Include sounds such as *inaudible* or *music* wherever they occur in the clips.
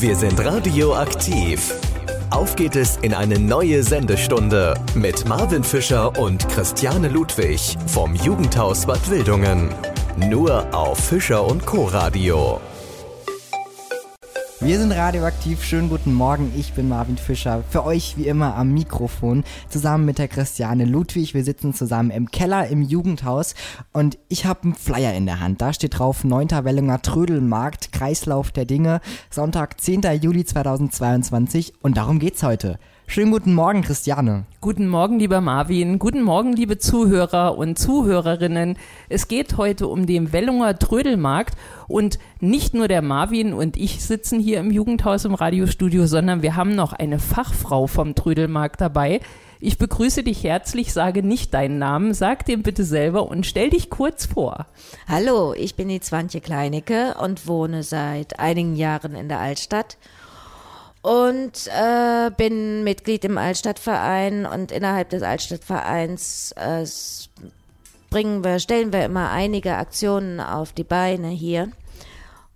Wir sind radioaktiv. Auf geht es in eine neue Sendestunde mit Marvin Fischer und Christiane Ludwig vom Jugendhaus Bad Wildungen. Nur auf Fischer und Co. Radio. Wir sind radioaktiv. Schönen guten Morgen. Ich bin Marvin Fischer. Für euch wie immer am Mikrofon. Zusammen mit der Christiane Ludwig. Wir sitzen zusammen im Keller im Jugendhaus. Und ich habe einen Flyer in der Hand. Da steht drauf 9. Wellunger Trödelmarkt, Kreislauf der Dinge. Sonntag, 10. Juli 2022. Und darum geht's heute. Schönen guten Morgen, Christiane. Guten Morgen, lieber Marvin. Guten Morgen, liebe Zuhörer und Zuhörerinnen. Es geht heute um den Wellunger Trödelmarkt und nicht nur der Marvin und ich sitzen hier im Jugendhaus im Radiostudio, sondern wir haben noch eine Fachfrau vom Trödelmarkt dabei. Ich begrüße dich herzlich, sage nicht deinen Namen, sag den bitte selber und stell dich kurz vor. Hallo, ich bin die Zwantje Kleinecke und wohne seit einigen Jahren in der Altstadt und äh, bin Mitglied im Altstadtverein und innerhalb des Altstadtvereins äh, bringen wir, stellen wir immer einige Aktionen auf die Beine hier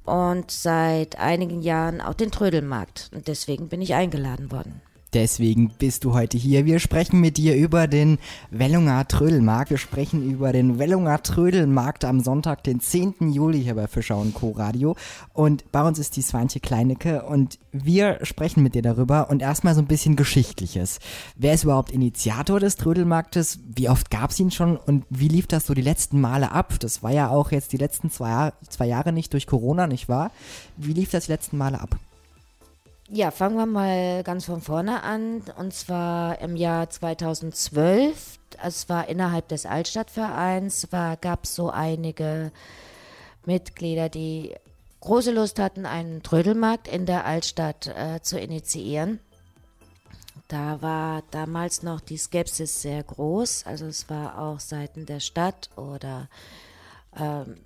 und seit einigen Jahren auch den Trödelmarkt und deswegen bin ich eingeladen worden. Deswegen bist du heute hier. Wir sprechen mit dir über den Wellunger Trödelmarkt. Wir sprechen über den Wellunger Trödelmarkt am Sonntag, den 10. Juli hier bei Fischer und Co. Radio. Und bei uns ist die Swantje Kleinecke und wir sprechen mit dir darüber und erstmal so ein bisschen Geschichtliches. Wer ist überhaupt Initiator des Trödelmarktes? Wie oft gab es ihn schon und wie lief das so die letzten Male ab? Das war ja auch jetzt die letzten zwei, zwei Jahre nicht durch Corona, nicht wahr? Wie lief das die letzten Male ab? Ja, fangen wir mal ganz von vorne an. Und zwar im Jahr 2012. Es war innerhalb des Altstadtvereins, gab es so einige Mitglieder, die große Lust hatten, einen Trödelmarkt in der Altstadt äh, zu initiieren. Da war damals noch die Skepsis sehr groß. Also es war auch Seiten der Stadt oder ähm,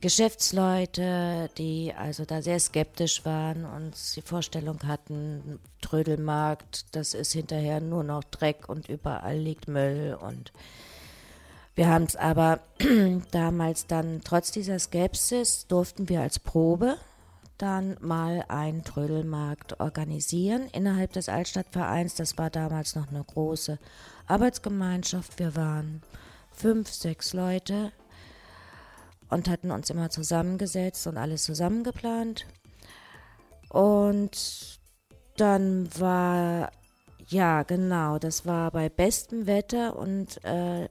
Geschäftsleute, die also da sehr skeptisch waren und die Vorstellung hatten, Trödelmarkt, das ist hinterher nur noch Dreck und überall liegt Müll und wir haben es aber *clears throat* damals dann, trotz dieser Skepsis, durften wir als Probe dann mal einen Trödelmarkt organisieren innerhalb des Altstadtvereins. Das war damals noch eine große Arbeitsgemeinschaft. Wir waren fünf, sechs Leute und hatten uns immer zusammengesetzt und alles zusammengeplant. Und dann war, ja genau, das war bei bestem Wetter und äh,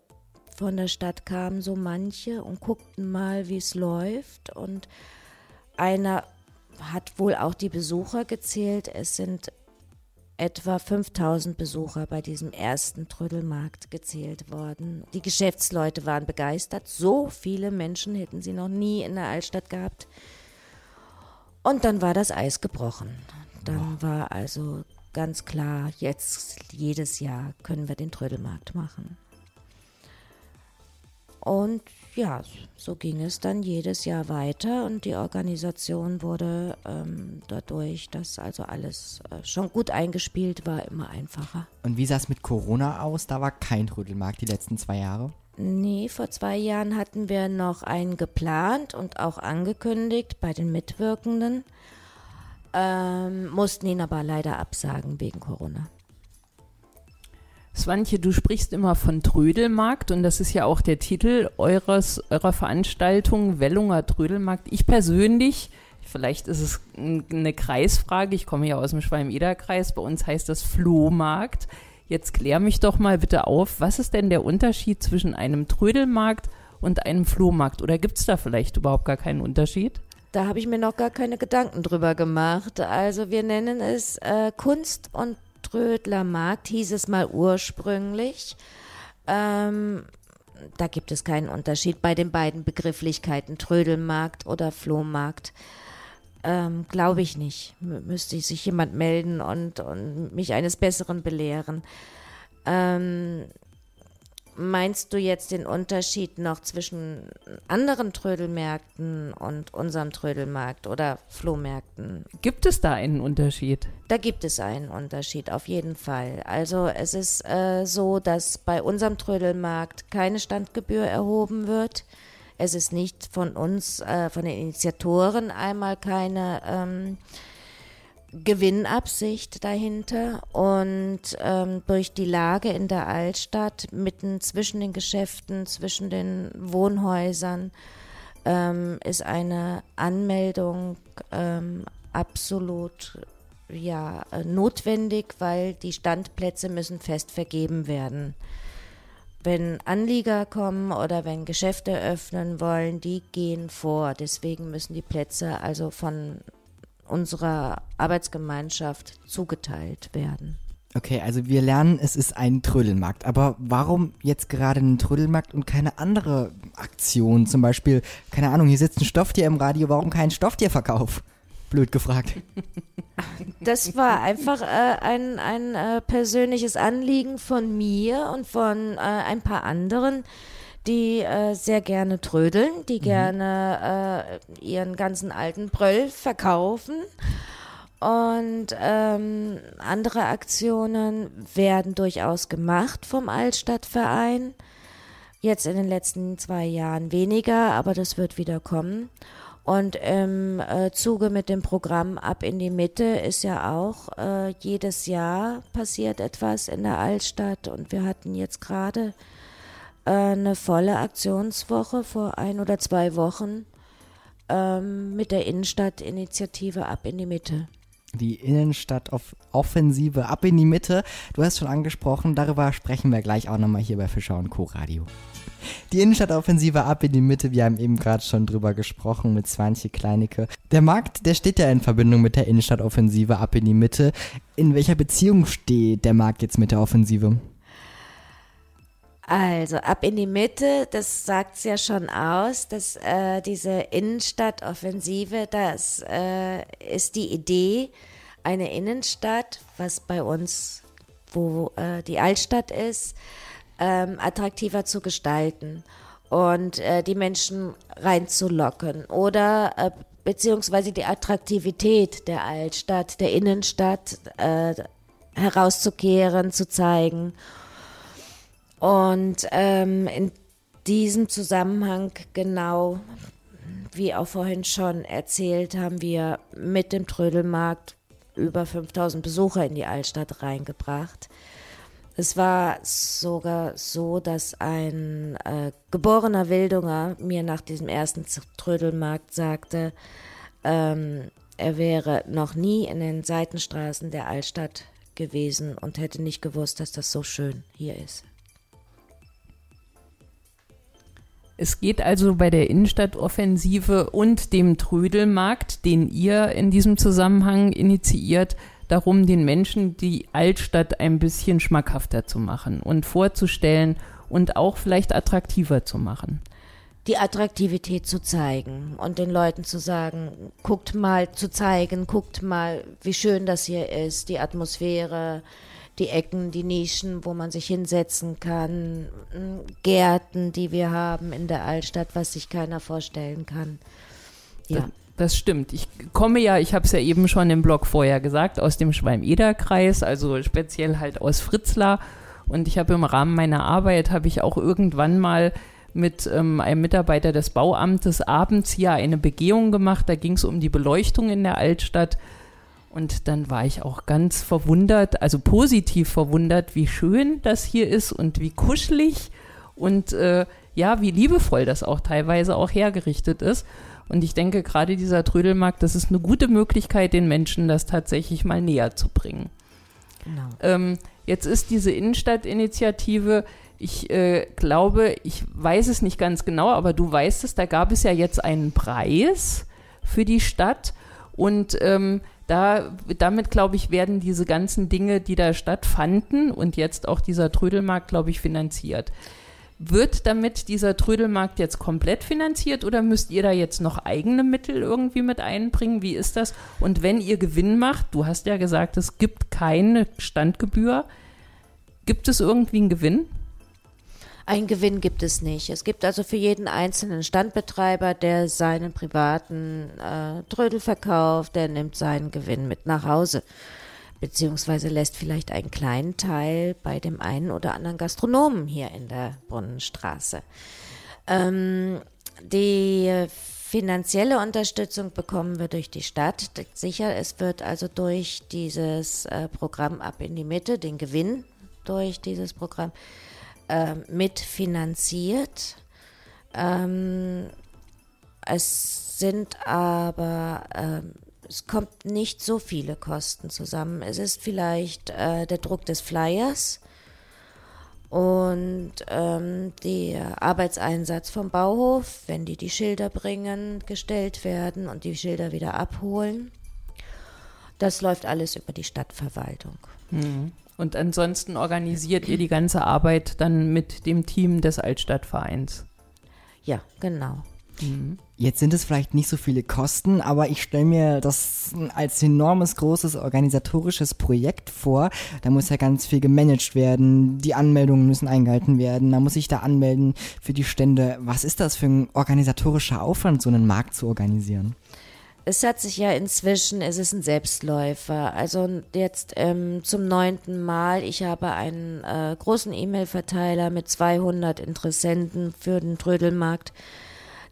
von der Stadt kamen so manche und guckten mal, wie es läuft. Und einer hat wohl auch die Besucher gezählt. Es sind etwa 5000 Besucher bei diesem ersten Trödelmarkt gezählt worden. Die Geschäftsleute waren begeistert. So viele Menschen hätten sie noch nie in der Altstadt gehabt. Und dann war das Eis gebrochen. Dann war also ganz klar, jetzt jedes Jahr können wir den Trödelmarkt machen. Und ja, so ging es dann jedes Jahr weiter und die Organisation wurde ähm, dadurch, dass also alles äh, schon gut eingespielt war, immer einfacher. Und wie sah es mit Corona aus? Da war kein Trödelmarkt die letzten zwei Jahre. Nee, vor zwei Jahren hatten wir noch einen geplant und auch angekündigt bei den Mitwirkenden, ähm, mussten ihn aber leider absagen wegen Corona. Swantje, du sprichst immer von Trödelmarkt und das ist ja auch der Titel eures, eurer Veranstaltung, Wellunger Trödelmarkt. Ich persönlich, vielleicht ist es eine Kreisfrage, ich komme ja aus dem Schwalm-Eder-Kreis, bei uns heißt das Flohmarkt. Jetzt klär mich doch mal bitte auf, was ist denn der Unterschied zwischen einem Trödelmarkt und einem Flohmarkt? Oder gibt es da vielleicht überhaupt gar keinen Unterschied? Da habe ich mir noch gar keine Gedanken drüber gemacht. Also wir nennen es äh, Kunst- und Trödlermarkt, hieß es mal ursprünglich. Ähm, da gibt es keinen Unterschied bei den beiden Begrifflichkeiten, Trödelmarkt oder Flohmarkt. Ähm, Glaube ich nicht. M müsste sich jemand melden und, und mich eines Besseren belehren. Ähm, Meinst du jetzt den Unterschied noch zwischen anderen Trödelmärkten und unserem Trödelmarkt oder Flohmärkten? Gibt es da einen Unterschied? Da gibt es einen Unterschied, auf jeden Fall. Also es ist äh, so, dass bei unserem Trödelmarkt keine Standgebühr erhoben wird. Es ist nicht von uns, äh, von den Initiatoren einmal keine ähm, Gewinnabsicht dahinter und ähm, durch die Lage in der Altstadt, mitten zwischen den Geschäften, zwischen den Wohnhäusern, ähm, ist eine Anmeldung ähm, absolut ja, notwendig, weil die Standplätze müssen fest vergeben werden. Wenn Anlieger kommen oder wenn Geschäfte öffnen wollen, die gehen vor. Deswegen müssen die Plätze also von unserer Arbeitsgemeinschaft zugeteilt werden. Okay, also wir lernen, es ist ein Trödelmarkt. Aber warum jetzt gerade ein Trödelmarkt und keine andere Aktion? Zum Beispiel, keine Ahnung, hier sitzt ein Stofftier im Radio, warum kein Stofftierverkauf? *laughs* Blöd gefragt. Das war einfach äh, ein, ein äh, persönliches Anliegen von mir und von äh, ein paar anderen, die äh, sehr gerne trödeln, die mhm. gerne äh, ihren ganzen alten Bröll verkaufen. Und ähm, andere Aktionen werden durchaus gemacht vom Altstadtverein. Jetzt in den letzten zwei Jahren weniger, aber das wird wieder kommen. Und im äh, Zuge mit dem Programm Ab in die Mitte ist ja auch äh, jedes Jahr passiert etwas in der Altstadt. Und wir hatten jetzt gerade eine volle Aktionswoche vor ein oder zwei Wochen ähm, mit der Innenstadtinitiative Ab in die Mitte. Die Innenstadtoffensive ab in die Mitte. Du hast schon angesprochen, darüber sprechen wir gleich auch nochmal hier bei Fischer und Co. Radio. Die Innenstadtoffensive ab in die Mitte, wir haben eben gerade schon drüber gesprochen mit Swantje Kleinecke. Der Markt, der steht ja in Verbindung mit der Innenstadtoffensive ab in die Mitte. In welcher Beziehung steht der Markt jetzt mit der Offensive? Also ab in die Mitte, das sagt es ja schon aus, dass äh, diese Innenstadtoffensive, das äh, ist die Idee, eine Innenstadt, was bei uns, wo äh, die Altstadt ist, ähm, attraktiver zu gestalten und äh, die Menschen reinzulocken oder äh, beziehungsweise die Attraktivität der Altstadt, der Innenstadt äh, herauszukehren, zu zeigen und ähm, in diesem Zusammenhang genau, wie auch vorhin schon erzählt, haben wir mit dem Trödelmarkt über 5000 Besucher in die Altstadt reingebracht. Es war sogar so, dass ein äh, geborener Wildunger mir nach diesem ersten Trödelmarkt sagte, ähm, er wäre noch nie in den Seitenstraßen der Altstadt gewesen und hätte nicht gewusst, dass das so schön hier ist. Es geht also bei der Innenstadtoffensive und dem Trödelmarkt, den ihr in diesem Zusammenhang initiiert, darum, den Menschen die Altstadt ein bisschen schmackhafter zu machen und vorzustellen und auch vielleicht attraktiver zu machen. Die Attraktivität zu zeigen und den Leuten zu sagen, guckt mal, zu zeigen, guckt mal, wie schön das hier ist, die Atmosphäre, die Ecken, die Nischen, wo man sich hinsetzen kann, Gärten, die wir haben in der Altstadt, was sich keiner vorstellen kann. Ja. Das, das stimmt. Ich komme ja, ich habe es ja eben schon im Blog vorher gesagt, aus dem Schwalm-Eder-Kreis, also speziell halt aus Fritzlar. Und ich habe im Rahmen meiner Arbeit, habe ich auch irgendwann mal mit ähm, einem Mitarbeiter des Bauamtes abends hier eine Begehung gemacht. Da ging es um die Beleuchtung in der Altstadt. Und dann war ich auch ganz verwundert, also positiv verwundert, wie schön das hier ist und wie kuschelig und äh, ja, wie liebevoll das auch teilweise auch hergerichtet ist. Und ich denke, gerade dieser Trödelmarkt, das ist eine gute Möglichkeit, den Menschen das tatsächlich mal näher zu bringen. Genau. Ähm, jetzt ist diese Innenstadtinitiative, ich äh, glaube, ich weiß es nicht ganz genau, aber du weißt es, da gab es ja jetzt einen Preis für die Stadt und ähm, da, damit, glaube ich, werden diese ganzen Dinge, die da stattfanden und jetzt auch dieser Trödelmarkt, glaube ich, finanziert. Wird damit dieser Trödelmarkt jetzt komplett finanziert oder müsst ihr da jetzt noch eigene Mittel irgendwie mit einbringen? Wie ist das? Und wenn ihr Gewinn macht, du hast ja gesagt, es gibt keine Standgebühr, gibt es irgendwie einen Gewinn? Ein Gewinn gibt es nicht. Es gibt also für jeden einzelnen Standbetreiber, der seinen privaten äh, Trödel verkauft, der nimmt seinen Gewinn mit nach Hause beziehungsweise lässt vielleicht einen kleinen Teil bei dem einen oder anderen Gastronomen hier in der Brunnenstraße. Ähm, die finanzielle Unterstützung bekommen wir durch die Stadt. Sicher, es wird also durch dieses äh, Programm ab in die Mitte, den Gewinn durch dieses Programm äh, mitfinanziert. Ähm, es sind aber ähm, es kommt nicht so viele Kosten zusammen. Es ist vielleicht äh, der Druck des Flyers und ähm, der Arbeitseinsatz vom Bauhof, wenn die die Schilder bringen, gestellt werden und die Schilder wieder abholen. Das läuft alles über die Stadtverwaltung. Mhm. Und ansonsten organisiert ihr die ganze Arbeit dann mit dem Team des Altstadtvereins? Ja, genau. Mhm. Jetzt sind es vielleicht nicht so viele Kosten, aber ich stelle mir das als enormes, großes organisatorisches Projekt vor. Da muss ja ganz viel gemanagt werden, die Anmeldungen müssen eingehalten werden, man muss sich da anmelden für die Stände. Was ist das für ein organisatorischer Aufwand, so einen Markt zu organisieren? Es hat sich ja inzwischen, es ist ein Selbstläufer. Also jetzt ähm, zum neunten Mal, ich habe einen äh, großen E-Mail-Verteiler mit 200 Interessenten für den Trödelmarkt.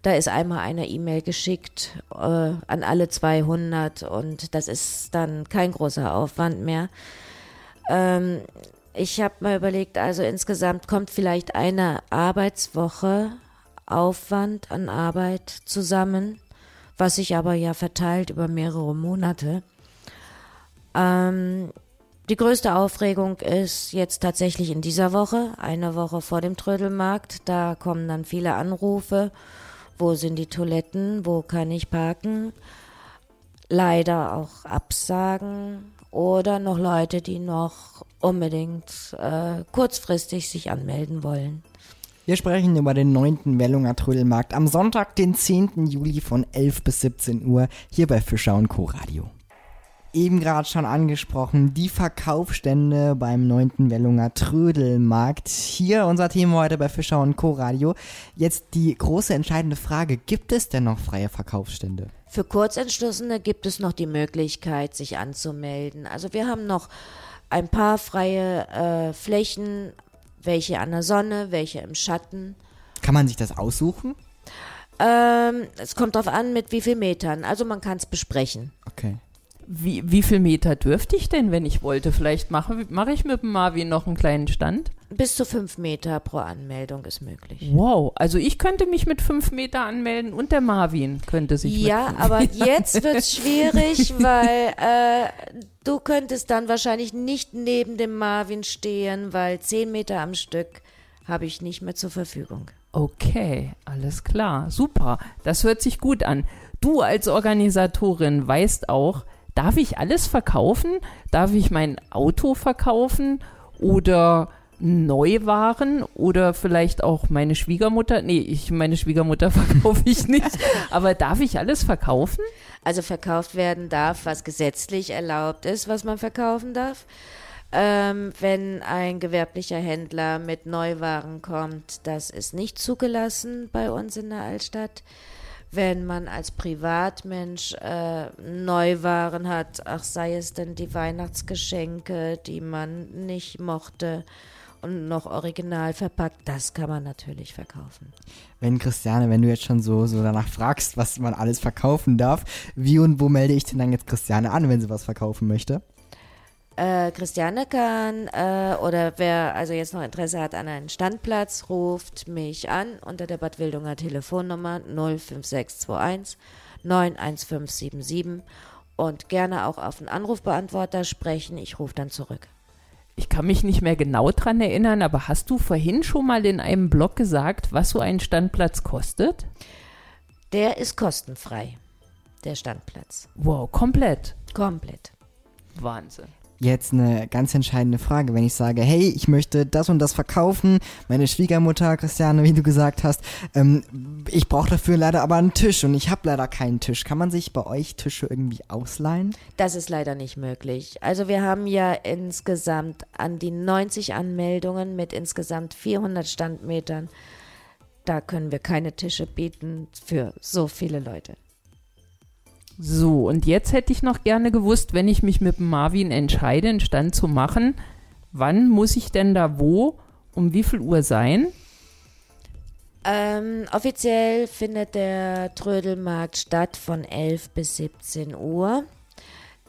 Da ist einmal eine E-Mail geschickt äh, an alle 200 und das ist dann kein großer Aufwand mehr. Ähm, ich habe mal überlegt, also insgesamt kommt vielleicht eine Arbeitswoche Aufwand an Arbeit zusammen, was sich aber ja verteilt über mehrere Monate. Ähm, die größte Aufregung ist jetzt tatsächlich in dieser Woche, eine Woche vor dem Trödelmarkt. Da kommen dann viele Anrufe wo sind die Toiletten, wo kann ich parken. Leider auch Absagen oder noch Leute, die noch unbedingt äh, kurzfristig sich anmelden wollen. Wir sprechen über den 9. Wellunger Trödelmarkt am Sonntag, den 10. Juli von 11 bis 17 Uhr hier bei Fischer Co. Radio eben gerade schon angesprochen, die Verkaufsstände beim 9. Wellunger Trödelmarkt. Hier unser Thema heute bei Fischer Co. Radio. Jetzt die große entscheidende Frage, gibt es denn noch freie Verkaufsstände? Für Kurzentschlossene gibt es noch die Möglichkeit, sich anzumelden. Also wir haben noch ein paar freie äh, Flächen, welche an der Sonne, welche im Schatten. Kann man sich das aussuchen? Ähm, es kommt darauf an, mit wie viel Metern. Also man kann es besprechen. Okay. Wie, wie viel Meter dürfte ich denn, wenn ich wollte? Vielleicht mache mach ich mit dem Marvin noch einen kleinen Stand? Bis zu fünf Meter pro Anmeldung ist möglich. Wow, also ich könnte mich mit fünf Meter anmelden und der Marvin könnte sich Ja, mit aber Meter jetzt wird es schwierig, *laughs* weil äh, du könntest dann wahrscheinlich nicht neben dem Marvin stehen, weil zehn Meter am Stück habe ich nicht mehr zur Verfügung. Okay, alles klar, super. Das hört sich gut an. Du als Organisatorin weißt auch, darf ich alles verkaufen? Darf ich mein Auto verkaufen oder Neuwaren oder vielleicht auch meine Schwiegermutter? Nee, ich meine Schwiegermutter *laughs* verkaufe ich nicht, aber darf ich alles verkaufen? Also verkauft werden darf, was gesetzlich erlaubt ist, was man verkaufen darf. Ähm, wenn ein gewerblicher Händler mit Neuwaren kommt, das ist nicht zugelassen bei uns in der Altstadt wenn man als Privatmensch äh, Neuwaren hat, ach sei es denn die Weihnachtsgeschenke, die man nicht mochte und noch original verpackt, das kann man natürlich verkaufen. Wenn Christiane, wenn du jetzt schon so, so danach fragst, was man alles verkaufen darf, wie und wo melde ich denn dann jetzt Christiane an, wenn sie was verkaufen möchte? Äh, Christiane kann äh, oder wer also jetzt noch Interesse hat an einen Standplatz, ruft mich an unter der Bad Wildunger Telefonnummer 05621 91577 und gerne auch auf den Anrufbeantworter sprechen. Ich rufe dann zurück. Ich kann mich nicht mehr genau dran erinnern, aber hast du vorhin schon mal in einem Blog gesagt, was so ein Standplatz kostet? Der ist kostenfrei, der Standplatz. Wow, komplett. Komplett. Wahnsinn jetzt eine ganz entscheidende Frage. Wenn ich sage, hey, ich möchte das und das verkaufen, meine Schwiegermutter, Christiane, wie du gesagt hast, ähm, ich brauche dafür leider aber einen Tisch und ich habe leider keinen Tisch. Kann man sich bei euch Tische irgendwie ausleihen? Das ist leider nicht möglich. Also wir haben ja insgesamt an die 90 Anmeldungen mit insgesamt 400 Standmetern. Da können wir keine Tische bieten für so viele Leute. So, und jetzt hätte ich noch gerne gewusst, wenn ich mich mit Marvin entscheide, einen Stand zu machen, wann muss ich denn da wo, um wie viel Uhr sein? Ähm, offiziell findet der Trödelmarkt statt von 11 bis 17 Uhr.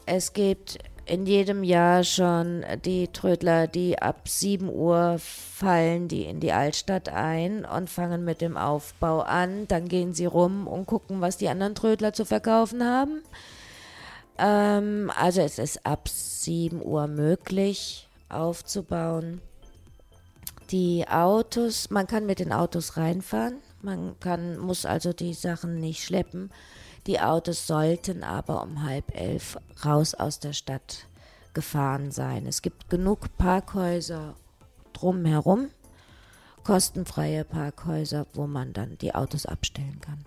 Es gibt in jedem Jahr schon die Trödler, die ab 7 Uhr fallen, die in die Altstadt ein und fangen mit dem Aufbau an. Dann gehen sie rum und gucken, was die anderen Trödler zu verkaufen haben. Ähm, also es ist ab 7 Uhr möglich aufzubauen. Die Autos, man kann mit den Autos reinfahren, man kann, muss also die Sachen nicht schleppen. Die Autos sollten aber um halb elf raus aus der Stadt gefahren sein. Es gibt genug Parkhäuser drumherum, kostenfreie Parkhäuser, wo man dann die Autos abstellen kann.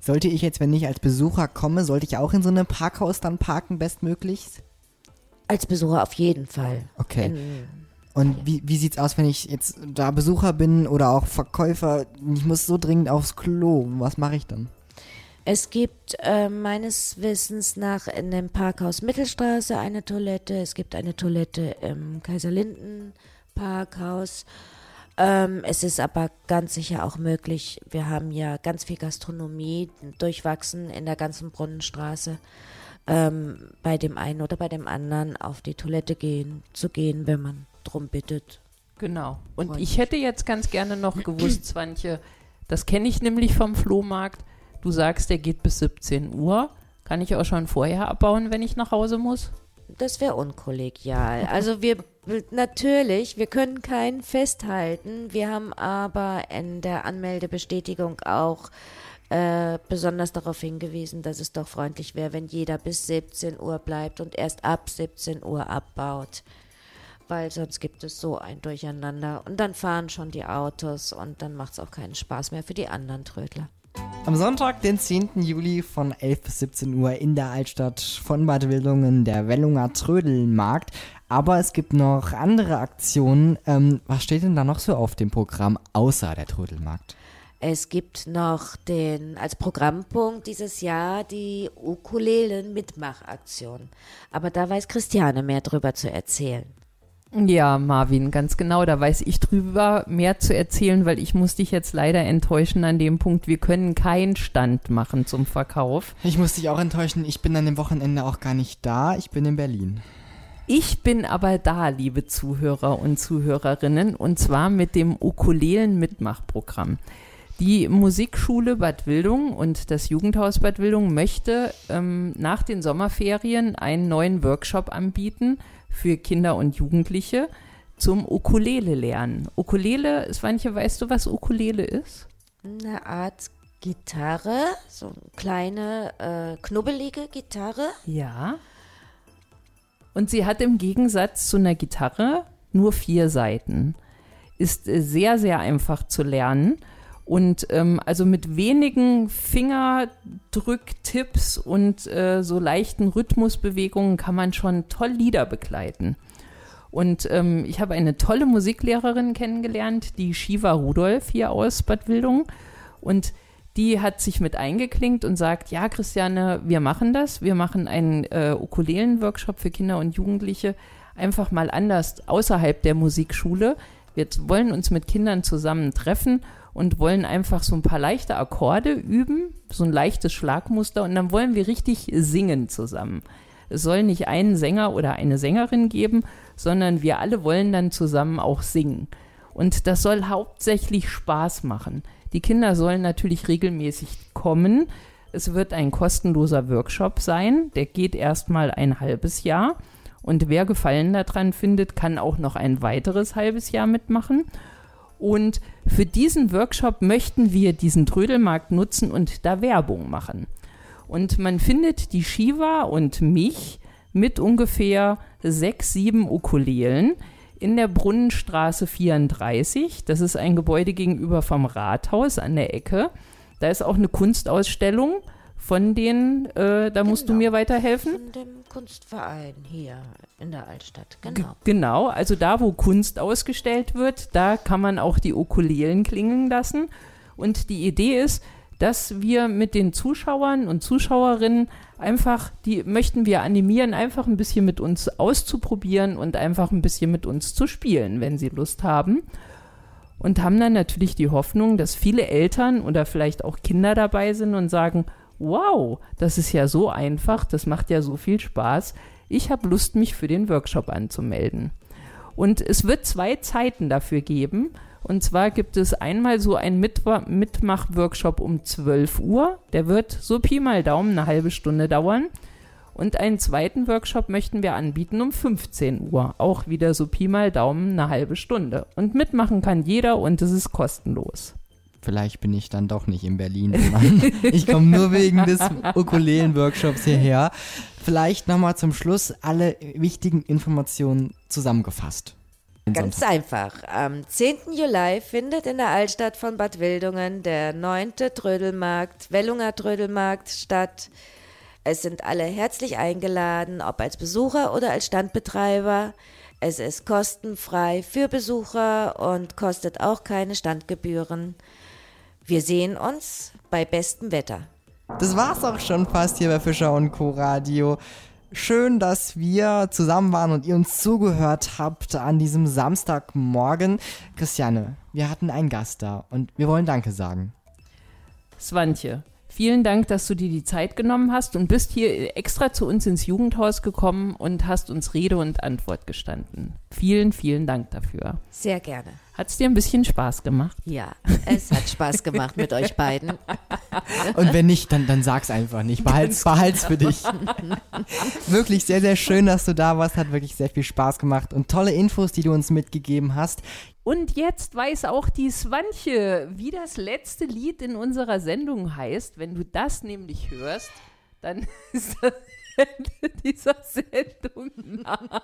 Sollte ich jetzt, wenn ich als Besucher komme, sollte ich auch in so einem Parkhaus dann parken, bestmöglichst? Als Besucher auf jeden Fall. Okay. In, und wie, wie sieht's aus, wenn ich jetzt da Besucher bin oder auch Verkäufer? Ich muss so dringend aufs Klo. Was mache ich dann? Es gibt äh, meines Wissens nach in dem Parkhaus Mittelstraße eine Toilette. Es gibt eine Toilette im Kaiserlinden Parkhaus. Ähm, es ist aber ganz sicher auch möglich. Wir haben ja ganz viel Gastronomie durchwachsen in der ganzen Brunnenstraße. Ähm, bei dem einen oder bei dem anderen auf die Toilette gehen, zu gehen, wenn man drum bittet. Genau. Und ich hätte jetzt ganz gerne noch gewusst, Swantje, das kenne ich nämlich vom Flohmarkt Du sagst, der geht bis 17 Uhr. Kann ich auch schon vorher abbauen, wenn ich nach Hause muss? Das wäre unkollegial. Also wir natürlich, wir können keinen festhalten. Wir haben aber in der Anmeldebestätigung auch äh, besonders darauf hingewiesen, dass es doch freundlich wäre, wenn jeder bis 17 Uhr bleibt und erst ab 17 Uhr abbaut. Weil sonst gibt es so ein Durcheinander. Und dann fahren schon die Autos und dann macht es auch keinen Spaß mehr für die anderen Trödler. Am Sonntag, den 10. Juli von 11 bis 17 Uhr in der Altstadt von Bad Wildungen, der Wellunger Trödelmarkt. Aber es gibt noch andere Aktionen. Ähm, was steht denn da noch so auf dem Programm außer der Trödelmarkt? Es gibt noch den als Programmpunkt dieses Jahr die Ukulelen-Mitmachaktion. Aber da weiß Christiane mehr drüber zu erzählen. Ja, Marvin, ganz genau. Da weiß ich drüber mehr zu erzählen, weil ich muss dich jetzt leider enttäuschen an dem Punkt. Wir können keinen Stand machen zum Verkauf. Ich muss dich auch enttäuschen. Ich bin an dem Wochenende auch gar nicht da. Ich bin in Berlin. Ich bin aber da, liebe Zuhörer und Zuhörerinnen, und zwar mit dem Ukulelen-Mitmachprogramm. Die Musikschule Bad Wildung und das Jugendhaus Bad Wildung möchte ähm, nach den Sommerferien einen neuen Workshop anbieten für Kinder und Jugendliche zum Ukulele lernen. Ukulele, Svanche, weißt du, was Ukulele ist? Eine Art Gitarre, so eine kleine, äh, knubbelige Gitarre. Ja. Und sie hat im Gegensatz zu einer Gitarre nur vier Seiten. Ist sehr, sehr einfach zu lernen. Und ähm, also mit wenigen Fingerdrücktipps und äh, so leichten Rhythmusbewegungen kann man schon toll Lieder begleiten. Und ähm, ich habe eine tolle Musiklehrerin kennengelernt, die Shiva Rudolph hier aus Bad Wildung. Und die hat sich mit eingeklinkt und sagt, ja, Christiane, wir machen das. Wir machen einen äh, Ukulelen-Workshop für Kinder und Jugendliche einfach mal anders außerhalb der Musikschule Wir wollen uns mit Kindern zusammen treffen und wollen einfach so ein paar leichte Akkorde üben, so ein leichtes Schlagmuster und dann wollen wir richtig singen zusammen. Es soll nicht einen Sänger oder eine Sängerin geben, sondern wir alle wollen dann zusammen auch singen. Und das soll hauptsächlich Spaß machen. Die Kinder sollen natürlich regelmäßig kommen. Es wird ein kostenloser Workshop sein, der geht erstmal ein halbes Jahr. Und wer Gefallen daran findet, kann auch noch ein weiteres halbes Jahr mitmachen. Und für diesen Workshop möchten wir diesen Trödelmarkt nutzen und da Werbung machen. Und man findet die Shiva und mich mit ungefähr sechs, sieben Ukulelen in der Brunnenstraße 34. Das ist ein Gebäude gegenüber vom Rathaus an der Ecke. Da ist auch eine Kunstausstellung von den, äh, da musst du Genau. mir weiterhelfen. Von dem Kunstverein hier in der Altstadt, genau. Genau, also da, wo Kunst ausgestellt wird, da kann man auch die Ukulelen klingen lassen. Und die Idee ist, dass wir mit den Zuschauern und Zuschauerinnen einfach, die möchten wir animieren, einfach ein bisschen mit uns auszuprobieren und einfach ein bisschen mit uns zu spielen, wenn sie Lust haben. Und haben dann natürlich die Hoffnung, dass viele Eltern oder vielleicht auch Kinder dabei sind und sagen, wow, das ist ja so einfach, das macht ja so viel Spaß. Ich habe Lust, mich für den Workshop anzumelden. Und es wird zwei Zeiten dafür geben. Und zwar gibt es einmal so einen Mitmach-Workshop um 12 Uhr. Der wird so Pi mal Daumen eine halbe Stunde dauern. Und einen zweiten Workshop möchten wir anbieten um 15 Uhr. Auch wieder so Pi mal Daumen eine halbe Stunde. Und mitmachen kann jeder und es ist kostenlos. Vielleicht bin ich dann doch nicht in Berlin. *laughs* ich komme nur wegen des Ukulelen-Workshops hierher. Vielleicht nochmal zum Schluss alle wichtigen Informationen zusammengefasst. Ganz einfach. Am 10. Juli findet in der Altstadt von Bad Wildungen der 9. Trödelmarkt, Wellunger Trödelmarkt statt. Es sind alle herzlich eingeladen, ob als Besucher oder als Standbetreiber. Es ist kostenfrei für Besucher und kostet auch keine Standgebühren. Wir sehen uns bei bestem Wetter. Das war's auch schon fast hier bei Fischer und Co. Radio. Schön, dass wir zusammen waren und ihr uns zugehört habt an diesem Samstagmorgen. Christiane, wir hatten einen Gast da und wir wollen Danke sagen. Swantje, vielen Dank, dass du dir die Zeit genommen hast und bist hier extra zu uns ins Jugendhaus gekommen und hast uns Rede und Antwort gestanden. Vielen, vielen Dank dafür. Sehr gerne. Hat es dir ein bisschen Spaß gemacht? Ja, es hat Spaß gemacht mit euch beiden. *laughs* Und wenn nicht, dann, dann sag's einfach nicht. Behalt's, behalt's für dich. *laughs* wirklich sehr, sehr schön, dass du da warst. Hat wirklich sehr viel Spaß gemacht und tolle Infos, die du uns mitgegeben hast. Und jetzt weiß auch die Swantje, wie das letzte Lied in unserer Sendung heißt. Wenn du das nämlich hörst, dann *laughs* ist das Ende dieser Sendung nah.